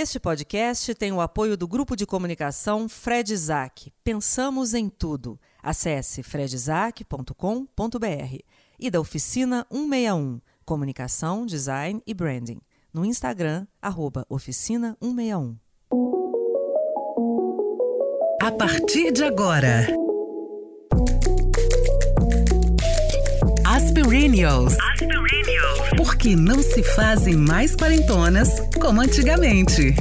Este podcast tem o apoio do grupo de comunicação Fred Isaac. Pensamos em tudo. Acesse fredisaac.com.br e da oficina 161, comunicação, design e branding. No Instagram, oficina 161. A partir de agora. Aspirinios. Porque não se fazem mais quarentonas como antigamente.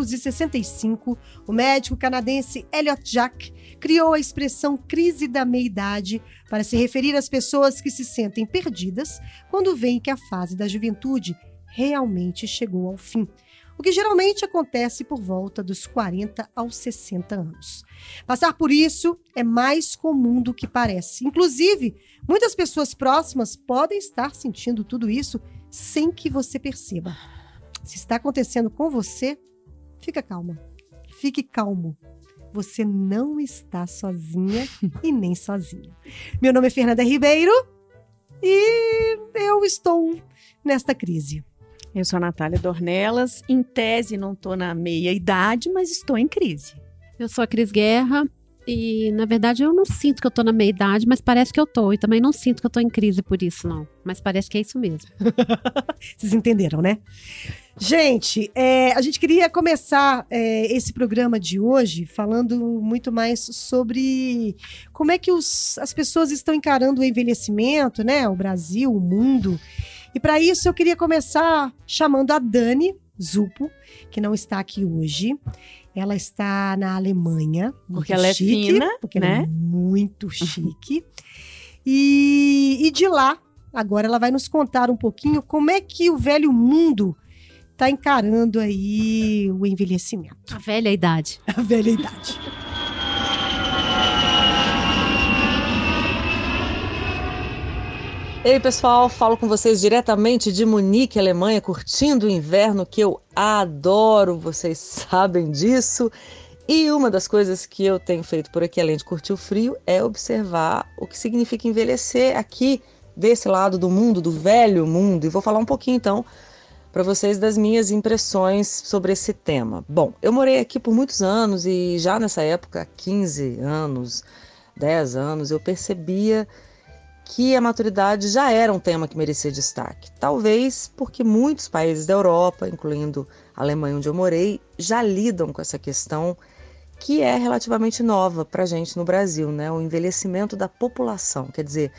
1965, o médico canadense Elliot Jack criou a expressão crise da meia-idade para se referir às pessoas que se sentem perdidas quando veem que a fase da juventude realmente chegou ao fim, o que geralmente acontece por volta dos 40 aos 60 anos. Passar por isso é mais comum do que parece. Inclusive, muitas pessoas próximas podem estar sentindo tudo isso sem que você perceba. Se está acontecendo com você, fica calma. Fique calmo. Você não está sozinha e nem sozinho. Meu nome é Fernanda Ribeiro e eu estou nesta crise. Eu sou a Natália Dornelas. Em tese, não estou na meia idade, mas estou em crise. Eu sou a Cris Guerra e, na verdade, eu não sinto que eu tô na meia idade, mas parece que eu tô. E também não sinto que eu tô em crise por isso, não. Mas parece que é isso mesmo. Vocês entenderam, né? Gente, é, a gente queria começar é, esse programa de hoje falando muito mais sobre como é que os, as pessoas estão encarando o envelhecimento, né? O Brasil, o mundo. E para isso eu queria começar chamando a Dani Zupo, que não está aqui hoje. Ela está na Alemanha. Porque ela é fina, porque ela né? é muito chique. e, e de lá, agora ela vai nos contar um pouquinho como é que o velho mundo está encarando aí o envelhecimento, A velha idade. a velha idade. Ei, pessoal, falo com vocês diretamente de Munique, Alemanha, curtindo o inverno que eu adoro, vocês sabem disso. E uma das coisas que eu tenho feito por aqui, além de curtir o frio, é observar o que significa envelhecer aqui desse lado do mundo, do velho mundo. E vou falar um pouquinho então para vocês das minhas impressões sobre esse tema. Bom, eu morei aqui por muitos anos e já nessa época, 15 anos, 10 anos, eu percebia que a maturidade já era um tema que merecia destaque. Talvez porque muitos países da Europa, incluindo a Alemanha onde eu morei, já lidam com essa questão que é relativamente nova para a gente no Brasil, né? O envelhecimento da população. Quer dizer,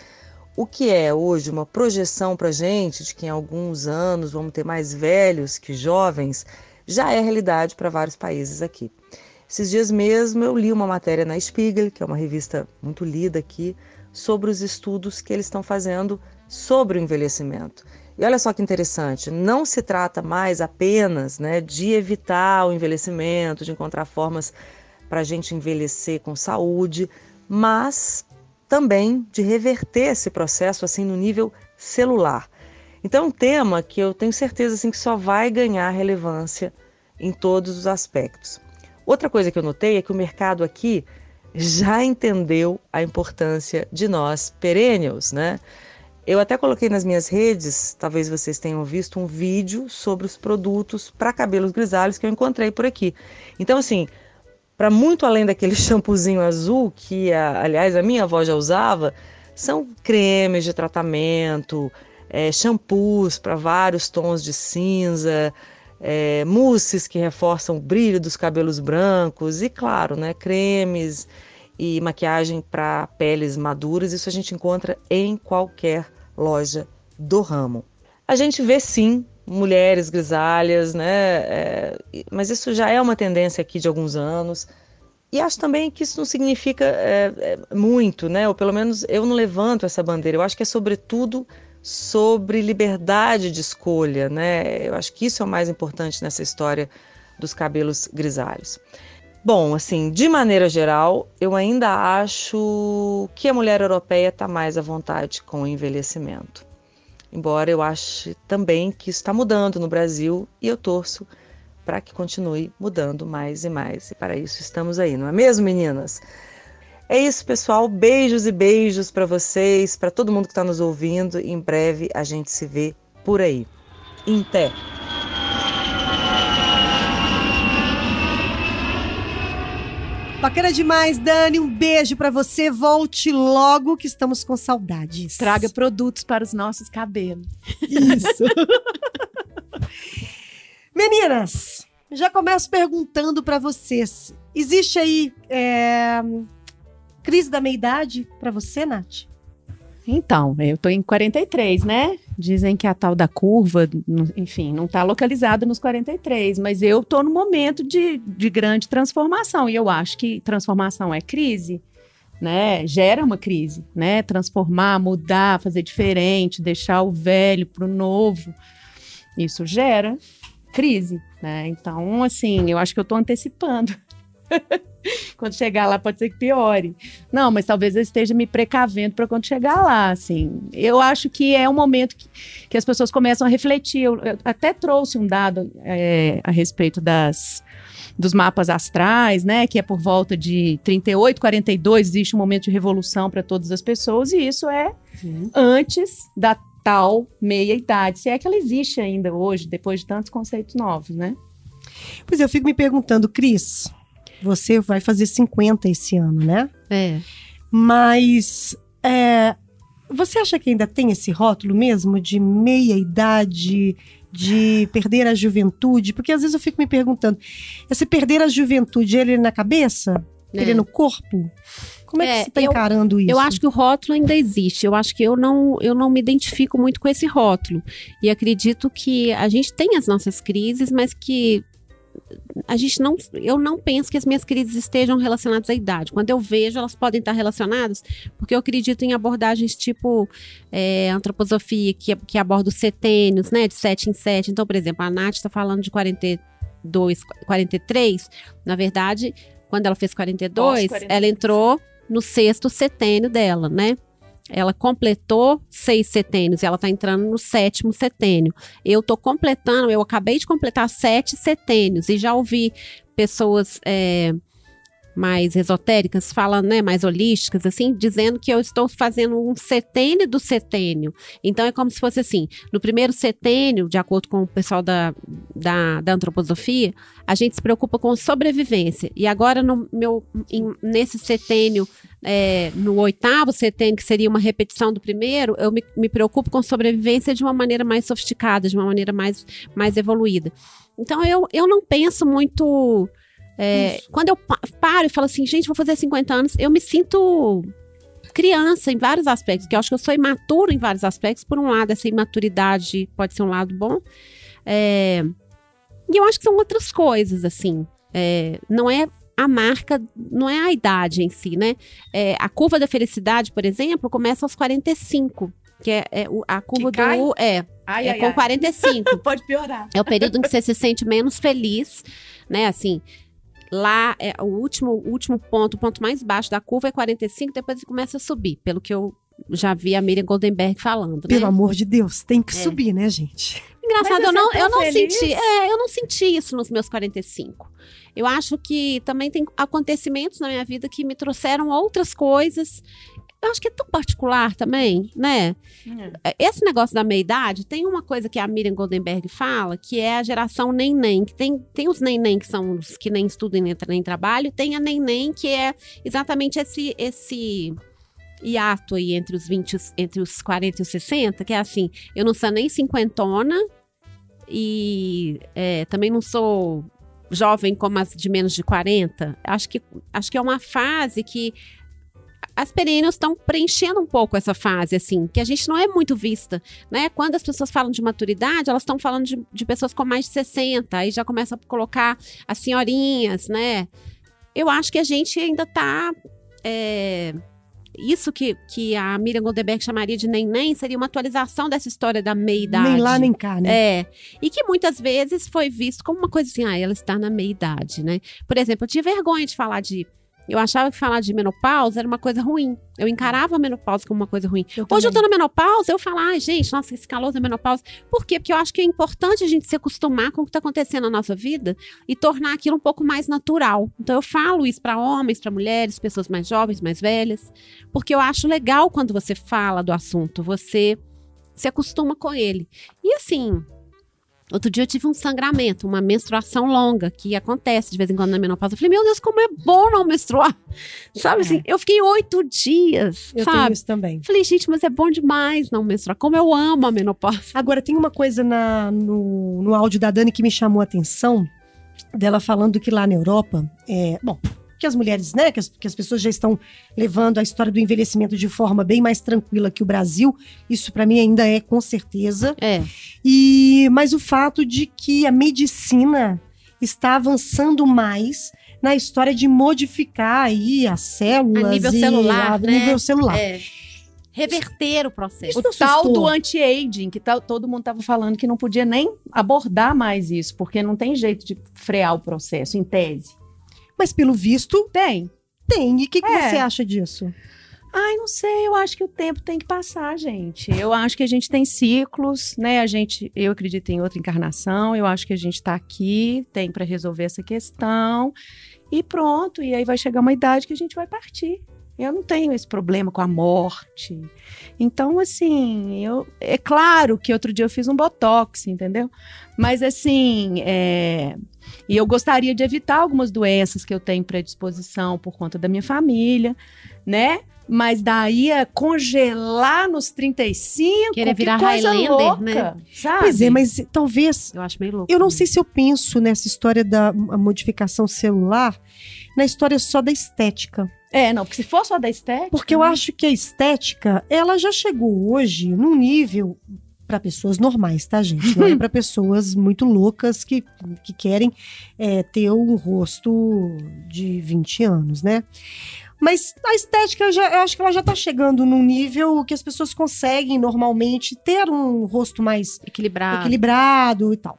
o que é hoje uma projeção para a gente de que em alguns anos vamos ter mais velhos que jovens, já é realidade para vários países aqui. Esses dias mesmo eu li uma matéria na Spiegel, que é uma revista muito lida aqui, sobre os estudos que eles estão fazendo sobre o envelhecimento. E olha só que interessante, não se trata mais apenas né, de evitar o envelhecimento, de encontrar formas para a gente envelhecer com saúde, mas também de reverter esse processo assim no nível celular. Então, é um tema que eu tenho certeza assim que só vai ganhar relevância em todos os aspectos. Outra coisa que eu notei é que o mercado aqui já entendeu a importância de nós perennials, né? Eu até coloquei nas minhas redes, talvez vocês tenham visto um vídeo sobre os produtos para cabelos grisalhos que eu encontrei por aqui. Então, assim, para muito além daquele shampoozinho azul que, a, aliás, a minha avó já usava, são cremes de tratamento, é, shampoos para vários tons de cinza, é, mousses que reforçam o brilho dos cabelos brancos e, claro, né, cremes e maquiagem para peles maduras. Isso a gente encontra em qualquer loja do ramo. A gente vê sim mulheres grisalhas, né? É, mas isso já é uma tendência aqui de alguns anos. E acho também que isso não significa é, é, muito, né? Ou pelo menos eu não levanto essa bandeira. Eu acho que é sobretudo sobre liberdade de escolha, né? Eu acho que isso é o mais importante nessa história dos cabelos grisalhos. Bom, assim, de maneira geral, eu ainda acho que a mulher europeia está mais à vontade com o envelhecimento. Embora eu ache também que isso está mudando no Brasil e eu torço para que continue mudando mais e mais. E para isso estamos aí, não é mesmo, meninas? É isso, pessoal. Beijos e beijos para vocês, para todo mundo que está nos ouvindo. Em breve a gente se vê por aí. Inté. Bacana demais, Dani. Um beijo pra você. Volte logo que estamos com saudades. Traga produtos para os nossos cabelos. Isso. Meninas, já começo perguntando pra vocês. Existe aí é, crise da meia-idade pra você, Nath? Então, eu tô em 43, né? Dizem que a tal da curva, enfim, não tá localizada nos 43, mas eu tô no momento de, de grande transformação e eu acho que transformação é crise, né? Gera uma crise, né? Transformar, mudar, fazer diferente, deixar o velho pro novo, isso gera crise, né? Então, assim, eu acho que eu tô antecipando. quando chegar lá pode ser que piore. Não, mas talvez eu esteja me precavendo para quando chegar lá, assim. Eu acho que é um momento que, que as pessoas começam a refletir. Eu, eu até trouxe um dado é, a respeito das dos mapas astrais, né, que é por volta de 38, 42, existe um momento de revolução para todas as pessoas e isso é antes da tal meia-idade, se é que ela existe ainda hoje, depois de tantos conceitos novos, né? Pois eu fico me perguntando, Cris, você vai fazer 50 esse ano, né? É. Mas é, você acha que ainda tem esse rótulo mesmo de meia idade, de perder a juventude? Porque às vezes eu fico me perguntando, esse perder a juventude, ele é na cabeça? Ele é no corpo? Como é, É, que você está encarando isso? Eu acho que o rótulo ainda existe. Eu acho que eu não, eu não me identifico muito com esse rótulo. E acredito que a gente tem as nossas crises, mas que a gente não. Eu não penso que as minhas crises estejam relacionadas à idade. Quando eu vejo, elas podem estar relacionadas, porque eu acredito em abordagens tipo é, antroposofia, que, que aborda os setênios, né? De 7 em 7. Então, por exemplo, a Nath está falando de 42, 43. Na verdade, quando ela fez 42, Pós-42. ela entrou no sexto setênio dela, né? Ela completou seis setênios e ela tá entrando no sétimo setênio. Eu tô completando, eu acabei de completar sete setênios e já ouvi pessoas é, mais esotéricas falando, né, mais holísticas, assim, dizendo que eu estou fazendo um setênio do setênio. Então é como se fosse assim: no primeiro setênio, de acordo com o pessoal da, da, da antroposofia, a gente se preocupa com sobrevivência. E agora, no meu, em- nesse setênio, é, no oitavo setênio, que seria uma repetição do primeiro, eu me, me preocupo com sobrevivência de uma maneira mais sofisticada, de uma maneira mais, mais evoluída. Então, eu, eu não penso muito. É, quando eu pa- paro e falo assim, gente, vou fazer 50 anos, eu me sinto criança em vários aspectos, que eu acho que eu sou imaturo em vários aspectos. Por um lado, essa imaturidade pode ser um lado bom. É, e eu acho que são outras coisas, assim. É, não é a marca, não é a idade em si, né? É, a curva da felicidade, por exemplo, começa aos 45. Que é, é a curva do. É, Ai, é ai, com ai. 45. Pode piorar. É o período em que você se sente menos feliz, né? Assim, lá é o último, último ponto, o ponto mais baixo da curva é 45, depois ele começa a subir, pelo que eu já vi a Miriam Goldenberg falando, Pelo né? amor de Deus, tem que É. subir, né, gente? Engraçado, Mas eu não, é eu não feliz. senti, é, eu não senti isso nos meus 45. Eu acho que também tem acontecimentos na minha vida que me trouxeram outras coisas. Eu acho que é tão particular também, né? Esse negócio da meia-idade, tem uma coisa que a Miriam Goldenberg fala, que é a geração nem-nem. Que tem, tem os nem-nem que são os que nem estudam nem, nem trabalham, tem a nem-nem que é exatamente esse, esse hiato aí entre os 20, e os- entre os 40 e os 60, que é assim, eu não sou nem cinquentona e é, também não sou jovem como as de menos de 40. Acho que, acho que é uma fase que as perennials estão preenchendo um pouco essa fase, assim, que a gente não é muito vista, né? Quando as pessoas falam de maturidade, elas estão falando de, de pessoas com mais de 60, aí já começa a colocar as senhorinhas, né? Eu acho que a gente ainda tá é, isso que, que a Miriam Goldenberg chamaria de nem-nem seria uma atualização dessa história da meia-idade. Nem lá, nem cá, né? É. E que muitas vezes foi visto como uma coisa assim, ah, ela está na meia-idade, né? Por exemplo, eu tinha vergonha de falar de. Eu achava que falar de menopausa era uma coisa ruim. Eu encarava a menopausa como uma coisa ruim. Eu Hoje eu tô na menopausa, eu falo, ai, gente, nossa, esse calor da menopausa. Por quê? Porque eu acho que é importante a gente se acostumar com o que tá acontecendo na nossa vida e tornar aquilo um pouco mais natural. Então eu falo isso para homens, para mulheres, pessoas mais jovens, mais velhas, porque eu acho legal quando você fala do assunto, você se acostuma com ele. E assim, Outro dia eu tive um sangramento, uma menstruação longa, que acontece de vez em quando na menopausa. Eu falei, meu Deus, como é bom não menstruar. Sabe assim? Eu fiquei oito dias, Eu tenho sabe? isso também. Falei, gente, mas é bom demais não menstruar. Como eu amo a menopausa. Agora, tem uma coisa na- no, no áudio da Dani que me chamou a atenção, dela falando que lá na Europa, é, bom, que as mulheres, né, que as, que as pessoas já estão levando a história do envelhecimento de forma bem mais tranquila que o Brasil, isso para mim ainda é com certeza. É. E mas o fato de que a medicina está avançando mais na história de modificar aí as células A nível e celular, a né? nível celular. É. Reverter o processo. Isso O tal do anti-aging, que tá- todo mundo estava falando que não podia nem abordar mais isso, porque não tem jeito de frear o processo, em tese. Mas pelo visto Tem. tem. E o que, que É. você acha disso? Ai, não sei, eu acho que o tempo tem que passar, gente. Eu acho que a gente tem ciclos, né? A gente, eu acredito em outra encarnação, eu acho que a gente tá aqui, tem para resolver essa questão e pronto, e aí vai chegar uma idade que a gente vai partir. Eu não tenho esse problema com a morte. Então, assim, eu é claro que outro dia eu fiz um botox, entendeu? Mas assim, é, e eu gostaria de evitar algumas doenças que eu tenho predisposição por conta da minha família, né? Mas daí é congelar nos 35, Querer que virar coisa Highlander, louca, né? sabe? Pois é, mas talvez. Eu acho meio louco. Eu não sei se eu penso nessa história da modificação celular, na história só da estética. É, não, porque se for só da estética... Porque eu né? acho que a estética, ela já chegou hoje num nível para pessoas normais, tá, gente? Não é para pessoas muito loucas que, que querem é, ter um rosto de 20 anos, né? Mas a estética, já, eu acho que ela já tá chegando num nível que as pessoas conseguem normalmente ter um rosto mais Equilibrado. equilibrado e tal.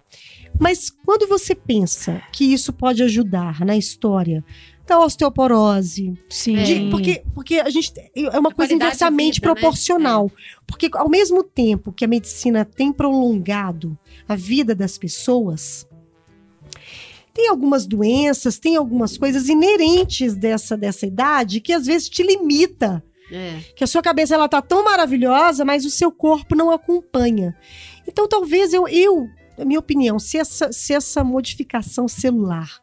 Mas quando você pensa que isso pode ajudar na história da osteoporose, Sim. de- porque, porque a gente é uma A coisa inversamente vida, né? proporcional. Porque ao mesmo tempo que a medicina tem prolongado a vida das pessoas, tem algumas doenças, tem algumas coisas inerentes dessa, dessa idade que às vezes te limita É. que a sua cabeça ela tá tão maravilhosa, mas o seu corpo não acompanha. Então talvez eu, eu na minha opinião, se essa, se essa modificação celular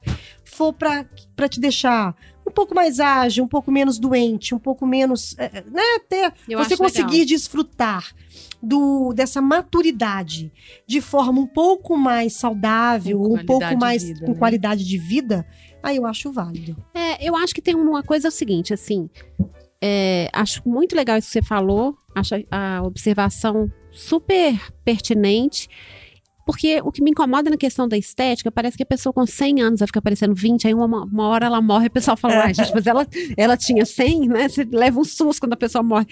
for para te deixar um pouco mais ágil, um pouco menos doente, um pouco menos, é, né, até Eu você conseguir legal. desfrutar do dessa maturidade de forma um pouco mais saudável, um pouco mais vida, com né? qualidade de vida, aí eu acho válido. É, eu acho que tem uma coisa é o seguinte, assim, é, acho muito legal isso que você falou, acho a observação super pertinente, porque o que me incomoda na questão da estética, parece que a pessoa com 100 anos vai ficar parecendo 20, aí uma, uma hora ela morre, o pessoal fala, ai gente, mas ela, ela tinha 100, né, você leva um susto quando a pessoa morre.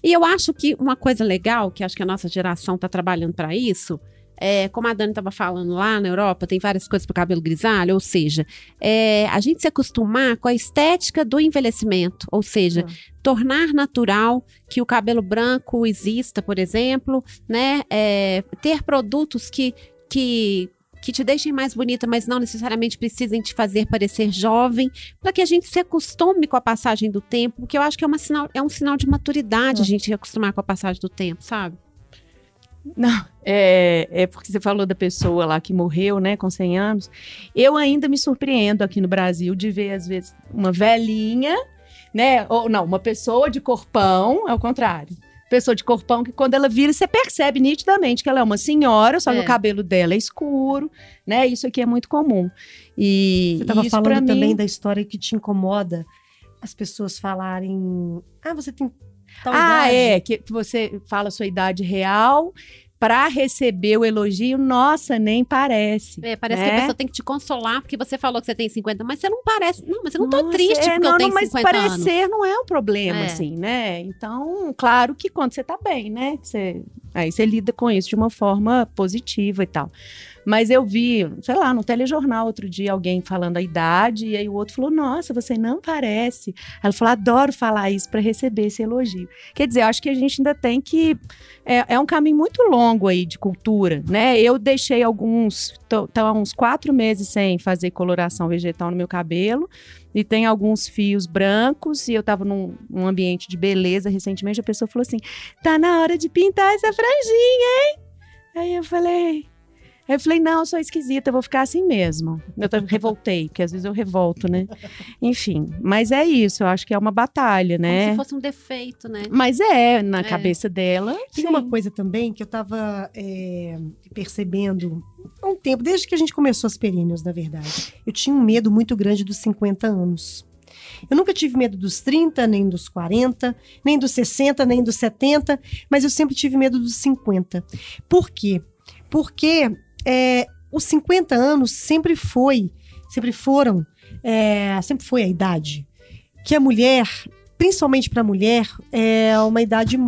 E eu acho que uma coisa legal, que acho que a nossa geração está trabalhando para isso, é, como a Dani estava falando lá na Europa, tem várias coisas para o cabelo grisalho, ou seja, é, a gente se acostumar com a estética do envelhecimento, ou seja, tornar natural que o cabelo branco exista, por exemplo, né? É, ter produtos que, que, que te deixem mais bonita, mas não necessariamente precisem te fazer parecer jovem, para que a gente se acostume com a passagem do tempo, porque eu acho que é, uma sinal, é um sinal de maturidade a gente se acostumar com a passagem do tempo, sabe? Não, é, é porque você falou da pessoa lá que morreu, né, com 100 anos. Eu ainda me surpreendo aqui no Brasil de ver, às vezes, uma velhinha, né, ou não, uma pessoa de corpão, é o contrário. Pessoa de corpão que quando ela vira, você percebe nitidamente que ela é uma senhora, só que É. o cabelo dela é escuro, né, isso aqui é muito comum. E Você estava falando também mim- da história que te incomoda as pessoas falarem. Ah, você tem tal Ah, idade. é, que que você fala a sua idade real, Pra receber o elogio, nossa, nem parece. É, parece que né? a pessoa tem que te consolar, porque você falou que você tem 50, mas você não parece. Não, mas eu não tô Nossa, triste é, porque não, eu tenho não, mas 50 anos. parecer não é um problema, É. assim, né? Então, claro que quando você tá bem, né? Você, aí você lida com isso de uma forma positiva e tal. Mas eu vi, sei lá, no telejornal outro dia alguém falando a idade, e aí o outro falou: Nossa, você não parece. Ela falou: Adoro falar isso para receber esse elogio. Quer dizer, eu acho que a gente ainda tem que. É, é um caminho muito longo aí de cultura, né? Eu deixei alguns. Tô há uns quatro meses sem fazer coloração vegetal no meu cabelo. E tem alguns fios brancos, e eu tava num, num ambiente de beleza recentemente, a pessoa falou assim: tá na hora de pintar essa franjinha, hein? Aí eu falei. Aí eu falei, não, eu sou esquisita, eu vou ficar assim mesmo. Eu tô- revoltei, porque às vezes eu revolto, né? Enfim, mas é isso, eu acho que é uma batalha, Como né? se fosse um defeito, né? Mas é, na É. cabeça dela. Tem sim. uma coisa também que eu tava é, percebendo há um tempo, desde que a gente começou as períneas, na verdade. Eu tinha um medo muito grande dos 50 anos. Eu nunca tive medo dos 30, nem dos 40, nem dos 60, nem dos 70, mas eu sempre tive medo dos 50. Por quê? Porque é, os 50 anos sempre foi, sempre foram, é, sempre foi a idade que a mulher, principalmente para a mulher, é uma idade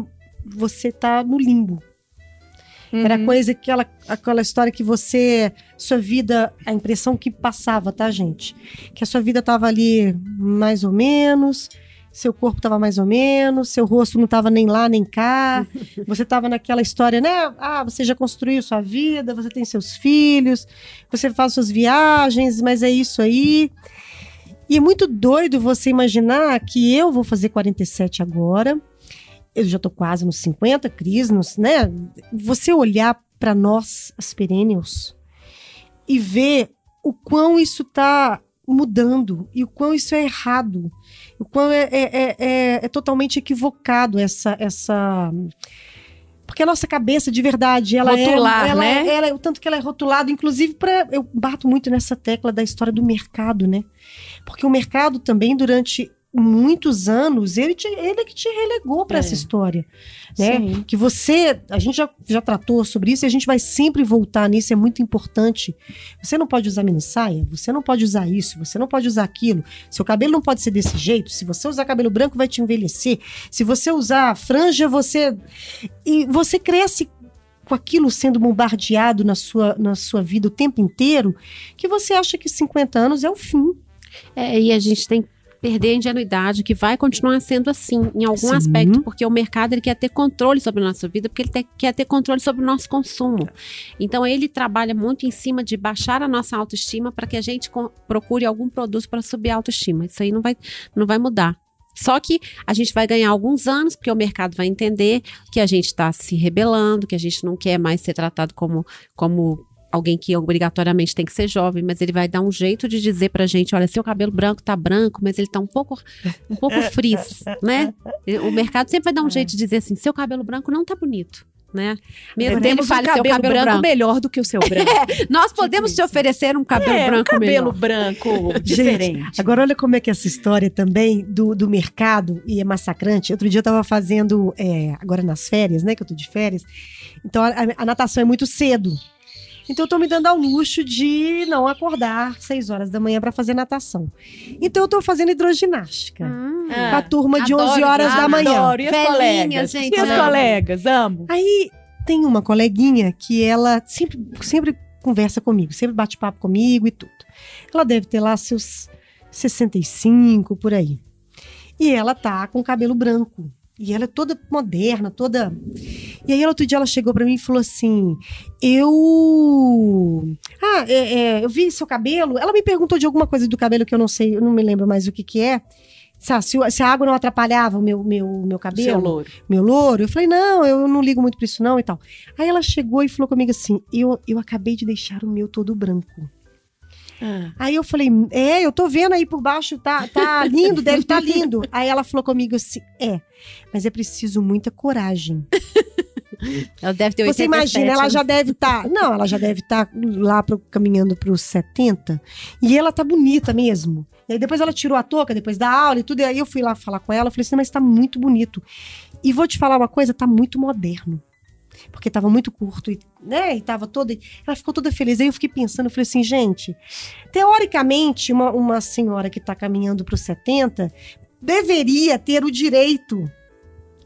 você tá no limbo. Era Uhum. coisa que aquela, aquela história que você, sua vida, a impressão que passava, tá, gente? Que a sua vida tava ali mais ou menos, seu corpo tava mais ou menos, seu rosto não tava nem lá nem cá. Você tava naquela história, né? Ah, você já construiu sua vida, você tem seus filhos, você faz suas viagens, mas é isso aí. E é muito doido você imaginar que eu vou fazer 47 agora. Eu já tô quase nos 50, Cris, nos, né? Você olhar para nós, as perennials, e ver o quão isso tá mudando e o quão isso é errado, o quão é, é, é, é- é totalmente equivocado essa essa porque a nossa cabeça de verdade, ela Rotular, é, ela, né? é- ela é- o tanto que ela é rotulada, inclusive para eu bato muito nessa tecla da história do mercado, né? Porque o mercado também durante muitos anos ele te, ele é que te relegou para É. essa história, né? Sim. que você, a gente já, já tratou sobre isso e a gente vai sempre voltar nisso, é muito importante. Você não pode usar mini saia, você não pode usar isso, você não pode usar aquilo. Seu cabelo não pode ser desse jeito. Se você usar cabelo branco, vai te envelhecer. Se você usar franja, você. E você cresce com aquilo sendo bombardeado na sua, na sua vida o tempo inteiro, que você acha que 50 anos é o fim. É, e a gente tem perder a ingenuidade, que vai continuar sendo assim, em algum Sim. aspecto, porque o mercado ele quer ter controle sobre a nossa vida, porque ele te- quer ter controle sobre o nosso consumo. Então, ele trabalha muito em cima de baixar a nossa autoestima para que a gente procure algum produto para subir a autoestima. Isso aí não vai, não vai mudar. Só que a gente vai ganhar alguns anos, porque o mercado vai entender que a gente está se rebelando, que a gente não quer mais ser tratado como, como alguém que obrigatoriamente tem que ser jovem, mas ele vai dar um jeito de dizer pra gente, olha, seu cabelo branco tá branco, mas ele tá um pouco um pouco frizz, né? O mercado sempre vai dar um jeito de dizer assim, seu cabelo branco não tá bonito, né? Mesmo que ele Temos um fale seu cabelo, cabelo branco, branco. melhor do que o seu branco. Nós podemos te oferecer um cabelo é, branco um cabelo melhor. branco diferente. Agora, olha como é que essa história também do, do mercado e é massacrante. Outro dia eu tava fazendo, é, agora nas férias, né? Que eu tô de férias. Então a, a natação é muito cedo. Então eu tô me dando ao luxo de não acordar seis horas da manhã para fazer natação. Então eu tô fazendo hidroginástica. Hum. Com a turma de adoro 11 horas da manhã. Adoro. E as Velhinha, colegas? gente, e as amo. colegas? Amo. Aí tem uma coleguinha que ela sempre, sempre conversa comigo, sempre bate papo comigo e tudo. Ela deve ter lá seus 65 por aí. E ela tá com cabelo branco. E ela é toda moderna, toda. E aí, outro dia, ela chegou pra mim e falou assim: Eu. Ah, é, é, eu vi seu cabelo. Ela me perguntou de alguma coisa do cabelo que eu não sei, eu não me lembro mais o que que é. Se, se a água não atrapalhava o meu, meu, meu cabelo Seu louro. meu louro. Eu falei, não, eu não ligo muito pra isso, não, e tal. Aí ela chegou e falou comigo assim: eu, eu acabei de deixar o meu todo branco. Ah. Aí eu falei, é, eu tô vendo aí por baixo, tá, tá lindo, deve estar lindo. Aí ela falou comigo assim: é, mas é preciso muita coragem. Ela deve ter Você 87 imagina, ela já deve estar. não, ela já deve estar lá pro, caminhando pros 70. E ela tá bonita mesmo. E aí depois ela tirou a touca, depois da aula e tudo. E aí eu fui lá falar com ela. Eu falei assim, mas tá muito bonito. E vou te falar uma coisa, tá muito moderno. Porque estava muito curto e, né, e tava toda, ela ficou toda feliz. Aí eu fiquei pensando, eu falei assim, gente, teoricamente, uma, uma senhora que está caminhando para os 70 deveria ter o direito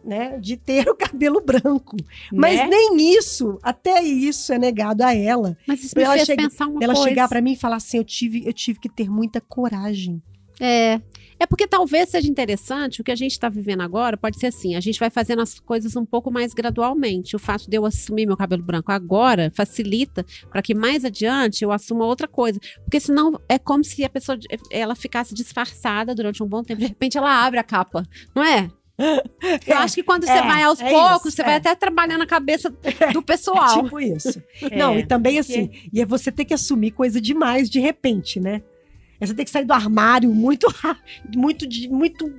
né, de ter o cabelo branco. Mas Né? nem isso, até isso é negado a ela. Mas isso me ela fez chega- pensar uma ela coisa. chegar pra mim e falar assim, eu tive, eu tive que ter muita coragem. É. É porque talvez seja interessante, o que a gente está vivendo agora pode ser assim, a gente vai fazendo as coisas um pouco mais gradualmente. O fato de eu assumir meu cabelo branco agora facilita para que mais adiante eu assuma outra coisa. Porque senão é como se a pessoa ela ficasse disfarçada durante um bom tempo, de repente ela abre a capa, não é? Eu acho que quando você é, vai aos é poucos, isso, você é. vai até trabalhando a cabeça do pessoal. Tipo isso. É, Não, e também porque- assim, e é você ter que assumir coisa demais de repente, né? É você ter que sair do armário muito muito, de- muito,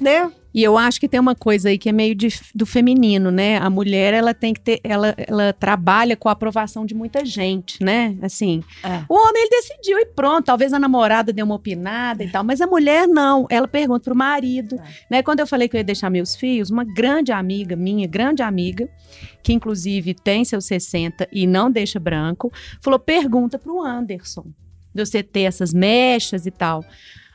né? E eu acho que tem uma coisa aí que é meio de- do feminino, né? A mulher, ela tem que ter, ela, ela trabalha com a aprovação de muita gente, né? Assim, É. o homem ele decidiu e pronto, talvez a namorada dê uma opinada e tal, mas a mulher não, ela pergunta pro marido, né? Quando eu falei que eu ia deixar meus filhos, uma grande amiga minha, grande amiga, que inclusive tem seus 60 e não deixa branco, falou: "Pergunta pro Anderson, de você ter essas mechas e tal".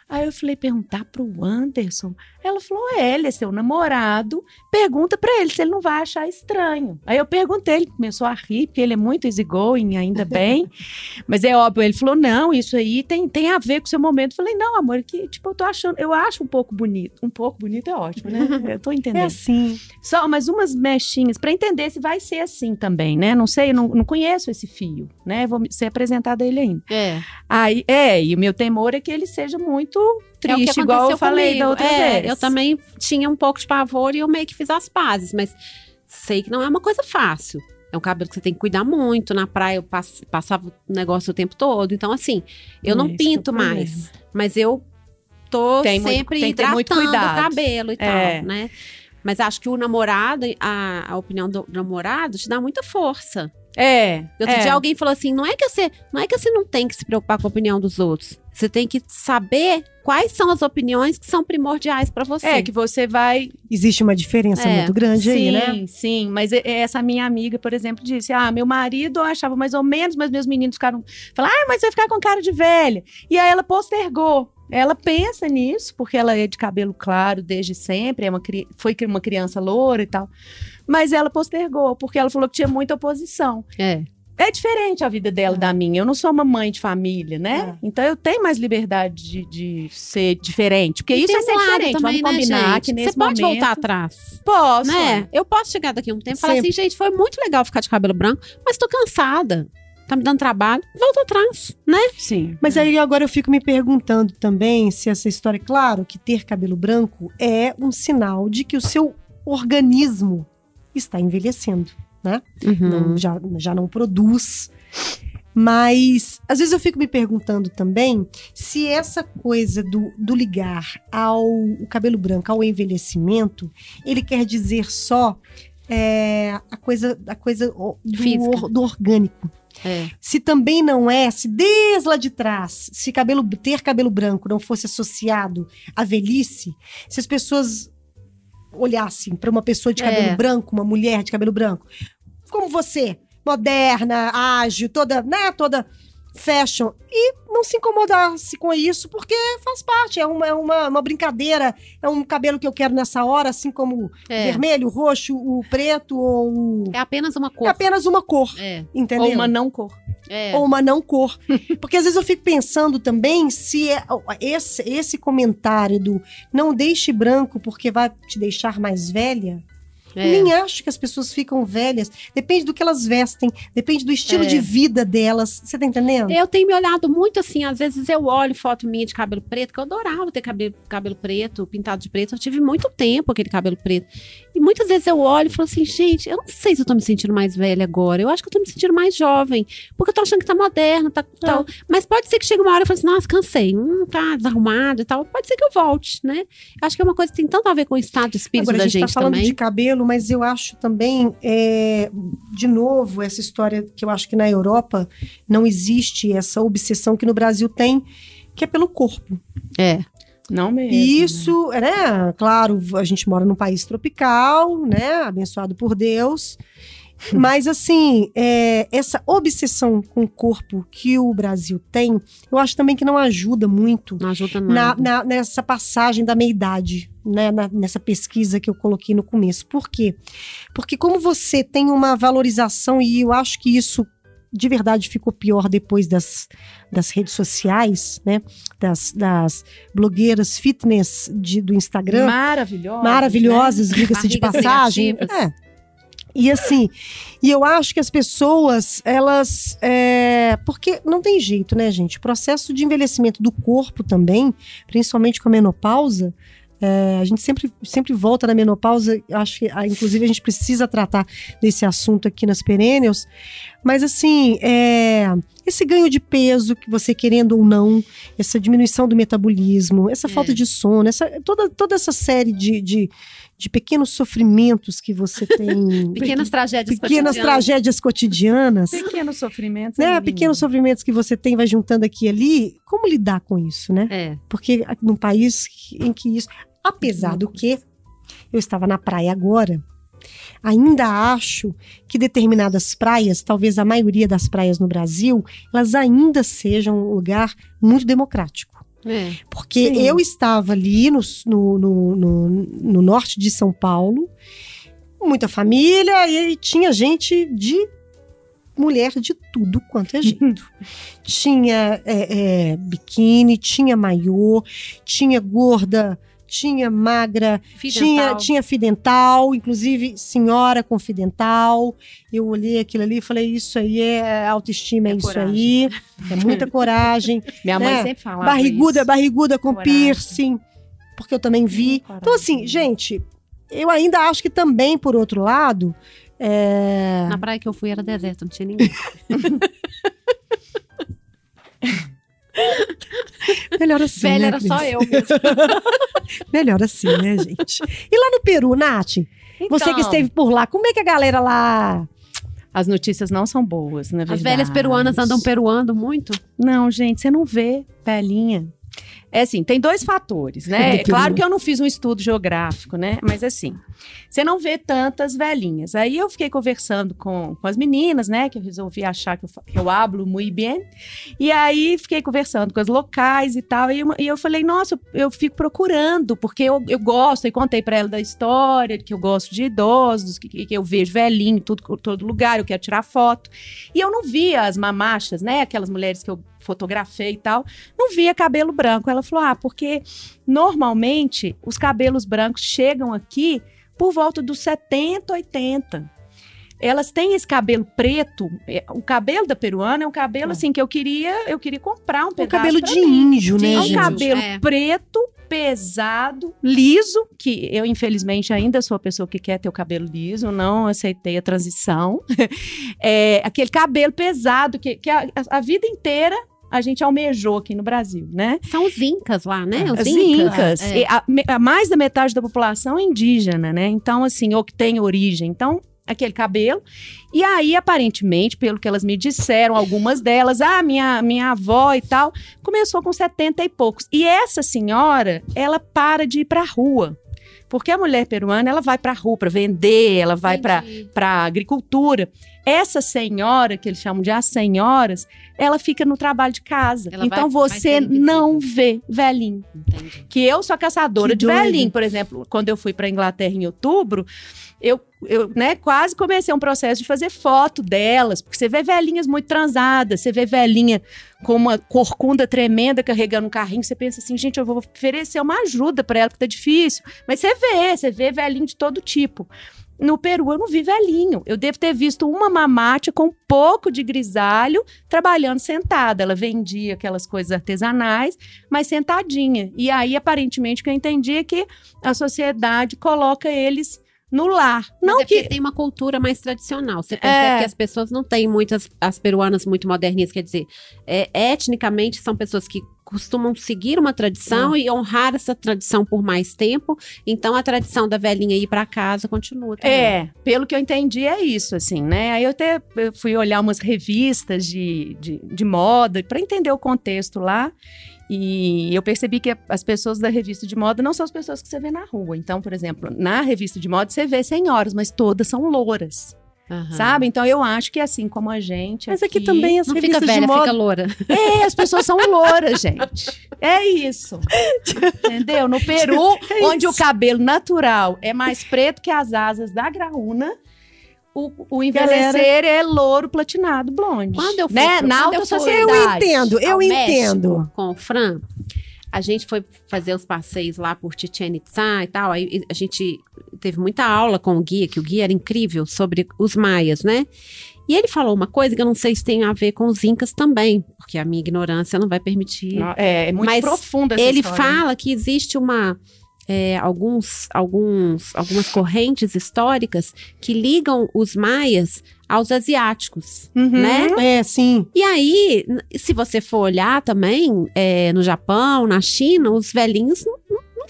Aí eu falei, perguntar pro Anderson? Ela falou, é, ele é seu namorado, pergunta pra ele se ele não vai achar estranho. Aí eu perguntei, ele começou a rir, porque ele é muito easygoing, ainda bem. Mas é óbvio, ele falou, não, isso aí tem, tem a ver com o seu momento. Eu falei, não, amor, que tipo, eu tô achando, eu acho um pouco bonito. Um pouco bonito é ótimo, né? Eu tô É entendendo. assim. Só mas umas mechinhas pra entender se vai ser assim também, né? Não sei, não, não conheço esse fio, né? Vou ser apresentada a ele ainda. É. Aí, é, e o meu temor é que ele seja muito É o que triste, igual eu falei comigo. da outra É, vez. Eu também tinha um pouco de pavor e eu meio que fiz as pazes, mas sei que não é uma coisa fácil. É um cabelo que você tem que cuidar muito. Na praia eu pass- passava o negócio o tempo todo. Então, assim, eu não Esse é o pinto problema. mais. Mas eu tô Tem muito- sempre tem que ter hidratando muito o cuidado. cabelo e É. tal, né? Mas acho que o namorado, a, a opinião do namorado te dá muita força. É. Outro é. dia alguém falou assim: não é que você não é que você não tem que se preocupar com a opinião dos outros. Você tem que saber quais são as opiniões que são primordiais pra você. É, que você vai. Existe uma diferença É, muito grande aí, sim, né? sim. Mas e- essa minha amiga, por exemplo, disse: Ah, meu marido eu achava mais ou menos, mas meus meninos ficaram. Falaram, ah, mas você vai ficar com cara de velha. E aí ela postergou. Ela pensa nisso, porque ela é de cabelo claro desde sempre, é uma, cri- foi uma criança loura e tal. Mas ela postergou, porque ela falou que tinha muita oposição. É. É diferente a vida dela da minha. Eu não sou uma mãe de família, né? Então eu tenho mais liberdade de, de ser diferente. Porque E isso é ser diferente. também, Vamos né, combinar gente? que nesse Você pode momento... voltar atrás. Posso. Né? Eu posso chegar daqui a um tempo e falar assim, gente, foi muito legal ficar de cabelo branco, mas tô cansada. Tá me dando trabalho. Volta atrás, né? Sim. Mas aí agora eu fico me perguntando também se essa história, claro, que ter cabelo branco é um sinal de que o seu organismo está envelhecendo, né? Uhum. Não- já, já não produz. Mas às vezes eu fico me perguntando também se essa coisa do, do ligar ao cabelo branco, ao envelhecimento, ele quer dizer só é, a coisa, a coisa do, or- do orgânico. É. Se também não é, se desde lá de trás, se cabelo, ter cabelo branco não fosse associado à velhice, se as pessoas olhassem para uma pessoa de cabelo É. branco, uma mulher de cabelo branco, como você, moderna, ágil, toda, né, toda fashion, e não se incomodasse com isso, porque faz parte, é uma, é uma, uma brincadeira, é um cabelo que eu quero nessa hora, assim como o É. vermelho, o roxo, o preto ou o... É apenas uma É cor. apenas uma cor, É. entendeu? Ou uma não cor. É. ou uma não cor. Porque às vezes eu fico pensando também se é- esse, esse comentário do não deixe branco porque vai te deixar mais velha. É. Nem acho que as pessoas ficam velhas. Depende do que elas vestem, depende do estilo É. de vida delas. Você tá entendendo? Eu tenho me olhado muito assim, às vezes eu olho foto minha de cabelo preto, que eu adorava ter cabelo, cabelo preto, pintado de preto. Eu tive muito tempo aquele cabelo preto. E muitas vezes eu olho e falo assim, gente, eu não sei se eu tô me sentindo mais velha agora. Eu acho que eu tô me sentindo mais jovem. Porque eu tô achando que tá moderna, tá, tal. Mas pode ser que chegue uma hora e eu fale assim, nossa, cansei. Hum, tá desarrumado e tal. Pode ser que eu volte, né? Acho que é uma coisa que tem tanto a ver com o estado de espírito Agora, da a gente, gente tá falando também. de cabelo, mas eu acho também, é, de novo, essa história que eu acho que na Europa não existe essa obsessão que no Brasil tem, que é pelo corpo. É. Não mesmo. E isso, né? Claro, a gente mora num país tropical, né? Abençoado por Deus. Mas, assim, é, essa obsessão com o corpo que o Brasil tem, eu acho também que não ajuda muito Não ajuda na, na- nessa passagem da meia-idade, né, na- nessa pesquisa que eu coloquei no começo. Por quê? Porque como você tem uma valorização, e eu acho que isso de verdade ficou pior depois das, das redes sociais, né? Das, das blogueiras fitness de- do Instagram Maravilhosa. maravilhosas, diga-se de passagem. É. E assim, e eu acho que as pessoas, elas. é, porque não tem jeito, né, gente? O processo de envelhecimento do corpo também, principalmente com a menopausa. é, a gente sempre, sempre volta na menopausa, acho que ah, inclusive a gente precisa tratar desse assunto aqui nas perennials. Mas assim, é, esse ganho de peso que você querendo ou não, essa diminuição do metabolismo, essa falta de sono, essa, toda, toda essa série de, de, de pequenos sofrimentos que você tem. Pequenas tragédias pequenas cotidianas. tragédias cotidianas. Pequenos sofrimentos. Né, é pequenos sofrimentos que você tem, vai juntando aqui e ali. Como lidar com isso, né? É. Porque num país em que isso. Apesar do que eu estava na praia agora, ainda acho que determinadas praias, talvez a maioria das praias no Brasil, elas ainda sejam um lugar muito democrático. É. Porque Sim. eu estava ali no, no, no, no- no norte de São Paulo, muita família, e tinha gente de mulher de tudo quanto é jeito. tinha é, é, biquíni, tinha maiô, tinha gorda, tinha magra, Fio tinha, tinha fidental, inclusive senhora com fidental. Eu olhei aquilo ali e falei: Isso aí é autoestima, é, É isso coragem. aí, é muita coragem. Minha mãe né? sempre falava barriguda, isso. barriguda com Coragem. piercing, porque eu também vi. Coragem. Então, assim, gente, eu ainda acho que também, por outro lado, é... Na praia que eu fui era deserto, não tinha ninguém. melhor assim. Velha né, era só Cris? eu mesmo. Melhor assim, né, gente? E lá no Peru, Nath, você que Então, esteve por lá, como é que a galera lá. As notícias não são boas, na As verdade. velhas peruanas andam peruando muito. Não, gente, você não vê velhinha. É assim, tem dois fatores, né? É claro que eu não fiz um estudo geográfico, né? Mas assim, você não vê tantas velhinhas. Aí eu fiquei conversando com, com as meninas, né? Que eu resolvi achar que eu, que eu hablo muito bem. E aí fiquei conversando com as locais e tal. E, e eu falei, nossa, eu, eu fico procurando, porque eu, eu gosto. E contei pra ela da história, que eu gosto de idosos, que, que eu vejo velhinho em tudo, todo lugar, eu quero tirar foto. E eu não via as mamachas, né? Aquelas mulheres que eu fotografei e tal não via cabelo branco. Ela falou: ah, porque normalmente os cabelos brancos chegam aqui por volta dos 70, 80. Elas têm esse cabelo preto. é, O cabelo da peruana é um cabelo assim que eu queria, eu queria comprar um Um pedaço cabelo pra de mim. índio, né, É um gente? cabelo É. preto, pesado, liso, que eu, infelizmente, ainda sou a pessoa que quer ter o cabelo liso, não aceitei a transição. É, aquele cabelo pesado que, que a, a vida inteira a gente almejou aqui no Brasil, né? São os incas lá, né? Os As incas. É. E a- a mais da metade da população é indígena, né? Então, assim, ou que tem origem. Então, aquele cabelo. E aí, aparentemente, pelo que elas me disseram, algumas delas, ah, minha, minha avó e tal, começou com 70 e poucos. E essa senhora, ela para de ir pra rua. Porque a mulher peruana, ela vai pra rua para vender, ela vai para agricultura. Essa senhora, que eles chamam de as senhoras, ela fica no trabalho de casa. Ela então vai- vai você invisível. não vê velhinho. Entendi. Que eu sou caçadora Que de doido. velhinho. Por exemplo, quando eu fui para Inglaterra em outubro, eu, eu né, quase comecei um processo de fazer foto delas. Porque você vê velhinhas muito transadas, você vê velhinha com uma corcunda tremenda carregando um carrinho, você pensa assim, gente, eu vou oferecer uma ajuda para ela, porque tá difícil. Mas você vê, você vê velhinho de todo tipo. No Peru eu não vi velhinho. Eu devo ter visto uma mamate com um pouco de grisalho trabalhando sentada. Ela vendia aquelas coisas artesanais, mas sentadinha. E aí, aparentemente, o que eu entendi é que a sociedade coloca eles no lar. Não Não é porque que. tem uma cultura mais tradicional. Você percebe É. que as pessoas não têm muitas, as peruanas muito moderninhas, quer dizer, é, etnicamente são pessoas que costumam seguir uma tradição e honrar essa tradição por mais tempo. Então a tradição da velhinha ir para casa continua. Também. É, pelo que eu entendi é isso, assim, né? Aí eu até fui olhar umas revistas de, de, de moda para entender o contexto lá. E eu percebi que as pessoas da revista de moda não são as pessoas que você vê na rua. Então, por exemplo, na revista de moda você vê senhoras, mas todas são louras. Aham. sabe? Então eu acho que assim como a gente. Mas aqui também as Não fica revistas velha, de moda... fica loura. É, as pessoas são louras, gente. É isso. Entendeu? No Peru, É onde o cabelo natural é mais preto que as asas da graúna, o, o envelhecer é louro, platinado, blonde. Quando eu fui, né? pro- Na quando alta eu sociedade. Eu entendo, eu ao entendo. México com o Fran, a gente foi fazer os passeios lá por Chichen Itza e tal. Aí a gente teve muita aula com o guia, que o guia era incrível sobre os maias, né? E ele falou uma coisa que eu não sei se tem a ver com os incas também, porque a minha ignorância não vai permitir. É, é muito Mas profunda essa ele história. fala que existe uma é, alguns, alguns, algumas correntes históricas que ligam os maias aos asiáticos, Uhum. né? É, sim. E aí, se você for olhar também, é, no Japão, na China, os velhinhos não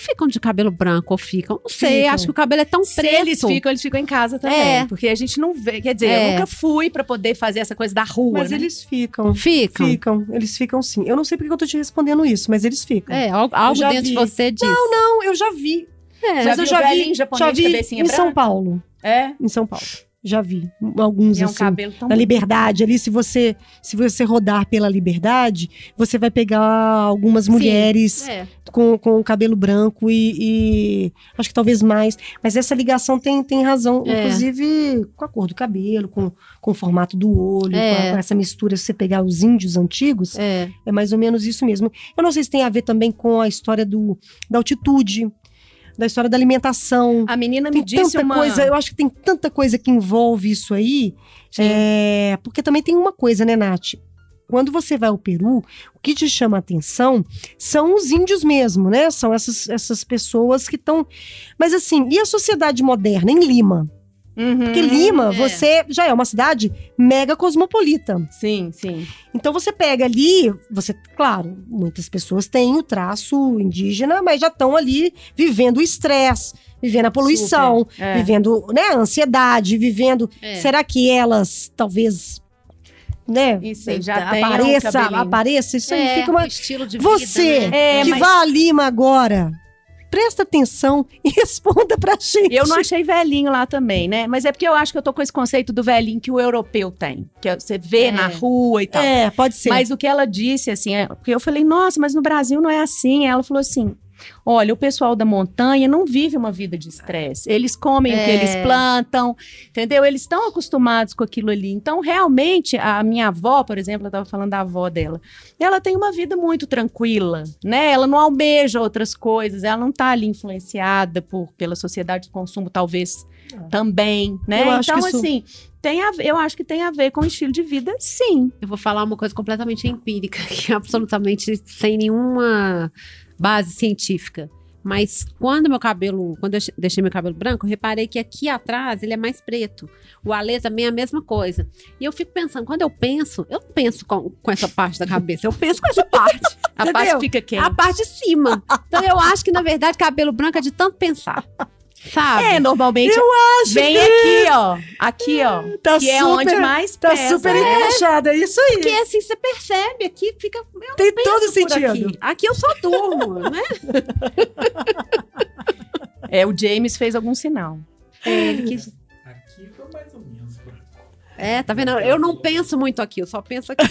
ficam de cabelo branco ou ficam. Não sei, Ficam. acho que o cabelo é tão Se preto. eles ficam, eles ficam em casa também. É. Porque a gente não vê. Quer dizer, É. eu nunca fui pra poder fazer essa coisa da rua, Mas né? eles ficam. Ficam. Ficam, eles ficam sim. Eu não sei porque que eu tô te respondendo isso, mas eles ficam. É, al- algo já dentro vi. de você diz. Não, não, eu já vi. É. mas Já eu já vi, já vi em São branca? Paulo. É. Em São Paulo. Já vi. Alguns é um assim. cabelo tão Na liberdade, ali, se você se você rodar pela liberdade, você vai pegar algumas Sim. mulheres É. com, com o cabelo branco e, e acho que talvez mais. Mas essa ligação tem, tem razão, É. inclusive com a cor do cabelo, com, com o formato do olho, É. com, a- com essa mistura. Se você pegar os índios antigos, É. é mais ou menos isso mesmo. Eu não sei se tem a ver também com a história do, da altitude, da história da alimentação. A menina Tem me disse tanta uma... coisa, eu acho que tem tanta coisa que envolve isso aí. É, porque também tem uma coisa, né, Nath? Quando você vai ao Peru, o que te chama a atenção são os índios mesmo, né? São essas, essas pessoas que estão. Mas assim, e a sociedade moderna em Lima? Uhum. Porque Lima, é. você já é uma cidade mega cosmopolita. Sim, sim. Então você pega ali, você, claro, muitas pessoas têm o traço indígena, mas já estão ali vivendo o estresse, vivendo a poluição, é. vivendo, né, a ansiedade, vivendo. É. Será que elas talvez, né, Isso, já tem um apareça, apareça isso aí É, fica uma estilo de Você vida, né? É, que mas- vá a Lima agora. Presta atenção e responda pra gente. Eu não achei velhinho lá também, né? Mas é porque eu acho que eu tô com esse conceito do velhinho que o europeu tem. Que é- você vê É. na rua e tal. É, pode ser. Mas o que ela disse, assim, é, porque eu falei, nossa, mas no Brasil não é assim. Ela falou assim: olha, o pessoal da montanha não vive uma vida de estresse. Eles comem o que É. eles plantam, entendeu? Eles estão acostumados com aquilo ali. Então, realmente, a minha avó, por exemplo, eu estava falando da avó dela, ela tem uma vida muito tranquila, né? Ela não almeja outras coisas, ela não está ali influenciada por, pela sociedade de consumo, talvez também, né? Eu acho então, isso- assim. Tem a, eu acho que tem a ver com o estilo de vida, sim. Eu vou falar uma coisa completamente empírica, que é absolutamente sem nenhuma base científica. Mas quando meu cabelo, quando eu deixei meu cabelo branco, eu reparei que aqui atrás ele é mais preto. O alê também é a mesma coisa. E eu fico pensando, quando eu penso, eu não penso com, com essa parte da cabeça, eu penso com essa parte. A Entendeu? parte fica quente. A parte de cima. Então eu acho que, na verdade, cabelo branco é de tanto pensar. Sabe? É, normalmente acho vem que- aqui, ó. Aqui, ó. Tá que é super- onde mais Tá pesa. super É. encaixada, é isso aí. Porque assim, você percebe aqui, fica. Eu Tem penso todo por sentido. Aqui. aqui eu só durmo, né? É, o James fez algum sinal. Ele quis Aqui foi mais ou menos. É, tá vendo? Eu não penso muito aqui, eu só penso aqui.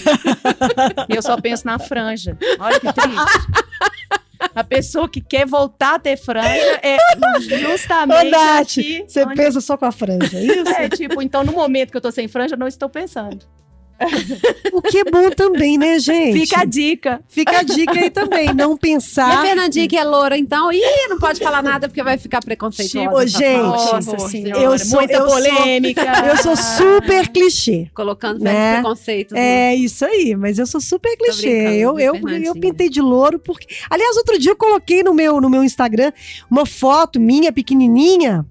E eu só penso na franja. Olha que triste. A pessoa que quer voltar a ter franja é justamente Ô, Nath, aqui. você onde- pensa só com a franja, é isso? É, tipo, então no momento que eu tô sem franja, eu não estou pensando. O que é bom também, né, gente? Fica a dica. Fica a dica aí também, não E a pensar. Fernandinha que é loura, então, ih, não pode falar nada porque vai ficar preconceituosa. Gente. Nossa senhora, eu sou- muita eu sou- polêmica. Eu sou super clichê. Colocando Né? preconceitos. É isso aí, mas eu sou super clichê. Eu, eu, eu pintei de louro porque. Aliás, outro dia eu coloquei no meu, no meu Instagram uma foto minha pequenininha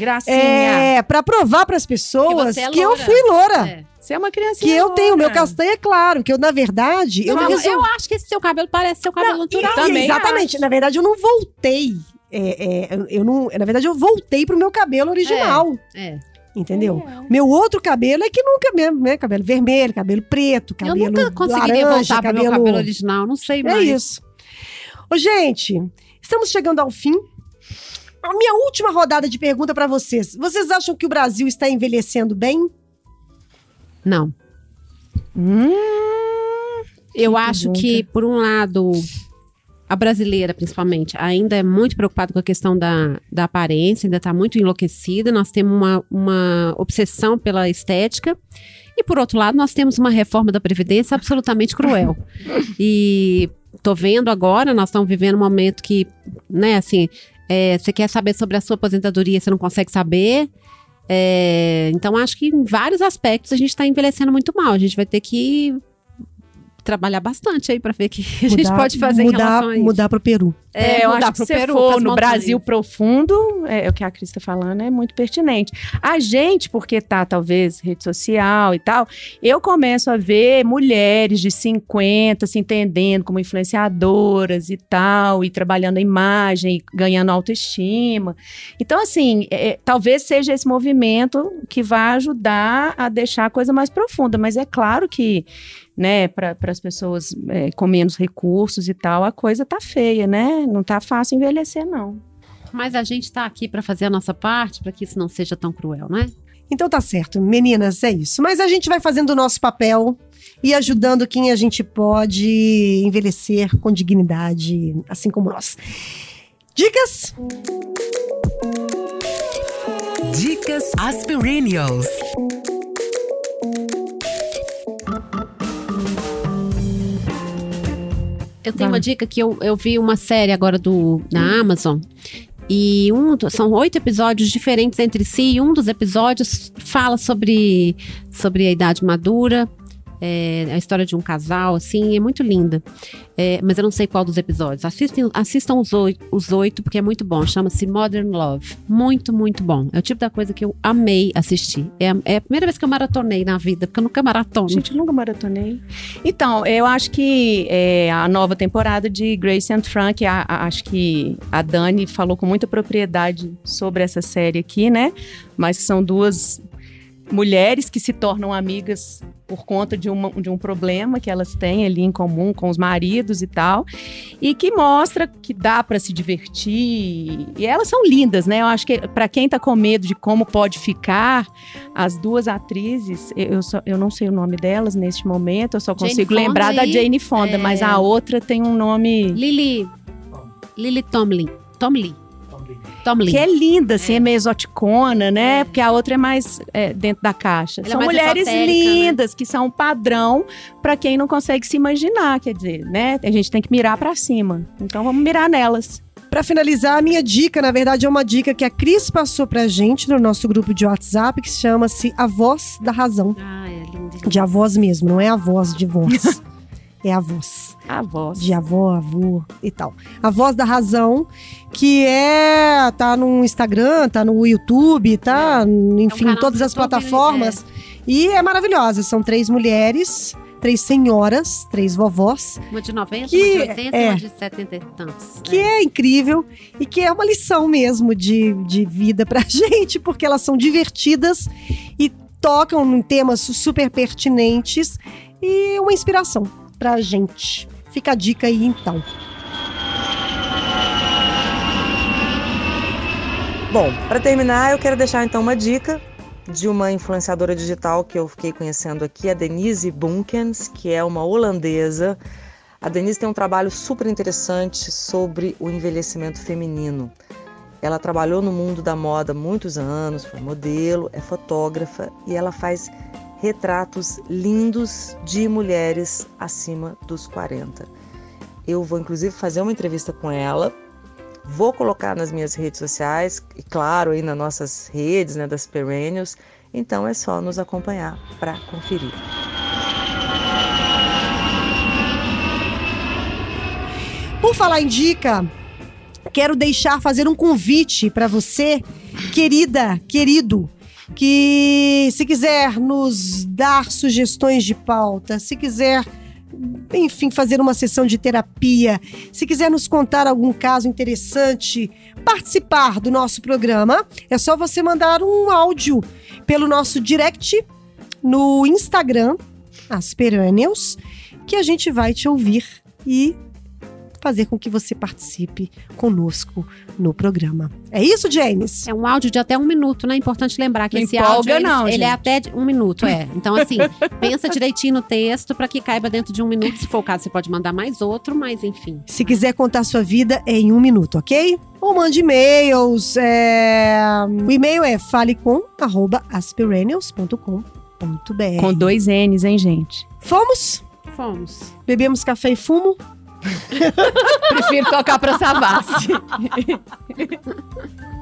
Gracinha. é, para provar para as pessoas Que é que eu loura. fui loura. É. Você é uma criancinha. Que eu tenho, meu loura. castanho é claro, que eu, na verdade, eu Eu, não eu, acho que esse seu cabelo parece seu cabelo Não, natural. e- também exatamente. acho. Na verdade, eu não voltei. é, é, eu- eu não, na verdade, eu voltei pro meu cabelo original. É. Entendeu? Meu outro cabelo é que nunca mesmo, né? Cabelo vermelho, cabelo preto, Eu cabelo nunca conseguiria laranja, voltar pro meu cabelo original, não sei É mais. isso. Ô, gente, estamos chegando ao fim. A minha última rodada de pergunta para vocês. Vocês acham que o Brasil está envelhecendo bem? Não. Hum, Eu Que acho pergunta. que, por um lado, a brasileira, principalmente, ainda é muito preocupada com a questão da, da aparência, ainda está muito enlouquecida. Nós temos uma, uma obsessão pela estética. E, por outro lado, nós temos uma reforma da Previdência absolutamente cruel. E tô vendo agora, nós estamos vivendo um momento que, né, assim, é, você quer saber sobre a sua aposentadoria, você não consegue saber. É, então, acho que em vários aspectos a gente está envelhecendo muito mal. A gente vai ter que trabalhar bastante aí para ver o que a gente Mudar- pode fazer em mudar, relação a isso. Mudar pro Peru. É, eu mudar acho que se Peru, for no. Brasil profundo, é, o que a Cris está falando é muito pertinente. A gente, porque tá talvez rede social e tal, eu começo a ver mulheres de 50 se entendendo como influenciadoras e tal, e trabalhando a imagem, e ganhando autoestima. Então, assim, é, talvez seja esse movimento que vai ajudar a deixar a coisa mais profunda, mas é claro que né, para as pessoas é, com menos recursos e tal, a coisa tá feia, né? Não tá fácil envelhecer, não. Mas a gente está aqui para fazer a nossa parte, para que isso não seja tão cruel, né? Então tá certo, meninas, é isso. Mas a gente vai fazendo o nosso papel e ajudando quem a gente pode envelhecer com dignidade, assim como nós. Dicas? Dicas Aspirinials. Eu tenho Vai. uma dica que eu, eu vi uma série agora do, na Amazon. E um, são oito episódios diferentes entre si. E um dos episódios fala sobre, sobre a idade madura. É, a história de um casal, assim, é muito linda. É, mas eu não sei qual dos episódios. Assistem, assistam os oito, os oito, porque é muito bom. Chama-se Modern Love. Muito, muito bom. É o tipo da coisa que eu amei assistir. É é a primeira vez que eu maratonei na vida, porque eu nunca maratono. Gente, nunca maratonei. Então, eu acho que é, a nova temporada de Grace and Frank, a- a- acho que a Dani falou com muita propriedade sobre essa série aqui, né? Mas são duas mulheres que se tornam amigas por conta de, uma, de um problema que elas têm ali em comum com os maridos e tal, e que mostra que dá para se divertir. E elas são lindas, né? Eu acho que para quem tá com medo de como pode ficar, as duas atrizes, eu, só- eu não sei o nome delas neste momento, eu só Jane consigo Fonda lembrar da e- Jane Fonda, é. mas a outra tem um nome Lily. Lily Tomlin. Tomlin. Tomlin. que é linda, assim, é, meio exoticona, né? É. Porque a outra é mais é, dentro da caixa. Ela é são mulheres né? lindas, que são um padrão para quem não consegue se imaginar, quer dizer, né? A gente tem que mirar para cima. Então vamos mirar nelas. Pra finalizar, a minha dica, na verdade, é uma dica que a Cris passou pra gente no nosso grupo de WhatsApp, que chama-se A Voz da Razão. Ah, é linda. De avós mesmo, não é a voz de voz. é a voz. A voz. De avó, avô e tal. A Voz da Razão, que é. tá no Instagram, tá no YouTube, tá, enfim, em canal todas as YouTube, plataformas. E é maravilhosa. São três mulheres, três senhoras, três vovós, Uma de 90, Que- uma de 80 é. uma de 70 e tantos. que é incrível e que é uma lição mesmo de, de vida pra gente, porque elas são divertidas e tocam em temas super pertinentes e uma inspiração pra gente. Fica a dica aí então. Bom, para terminar, eu quero deixar então uma dica de uma influenciadora digital que eu fiquei conhecendo aqui, a Denise Bunkens, que é uma holandesa. A Denise tem um trabalho super interessante sobre o envelhecimento feminino. Ela trabalhou no mundo da moda muitos anos, foi modelo, é fotógrafa e ela faz retratos lindos de mulheres acima dos 40. Eu vou inclusive fazer uma entrevista com ela Vou colocar nas minhas redes sociais e, claro, aí nas nossas redes, né, das Perennials. Então é só nos acompanhar para conferir. Por falar em dica, quero deixar fazer um convite para você, querida, querido, que se quiser nos dar sugestões de pauta, se quiser, enfim, fazer uma sessão de terapia, se quiser nos contar algum caso interessante, participar do nosso programa, é só você mandar um áudio pelo nosso direct no Instagram, as Perennials, que a gente vai te ouvir e fazer com que você participe conosco no programa. É isso, James? É um áudio de até um minuto, né? É importante lembrar que Não esse empolga, áudio ele, não, ele é gente. até de um minuto, é. Então, assim, pensa direitinho no texto para que caiba dentro de um minuto. Se for o caso, você pode mandar mais outro, mas enfim. Se quiser contar sua vida, é em um minuto, ok? Ou mande e-mails. é, O e-mail é falecom.aspiranials.com.br. Com dois N's, hein, gente? Fomos? Fomos. Bebemos café e fumo? Prefiro tocar pra Savassi.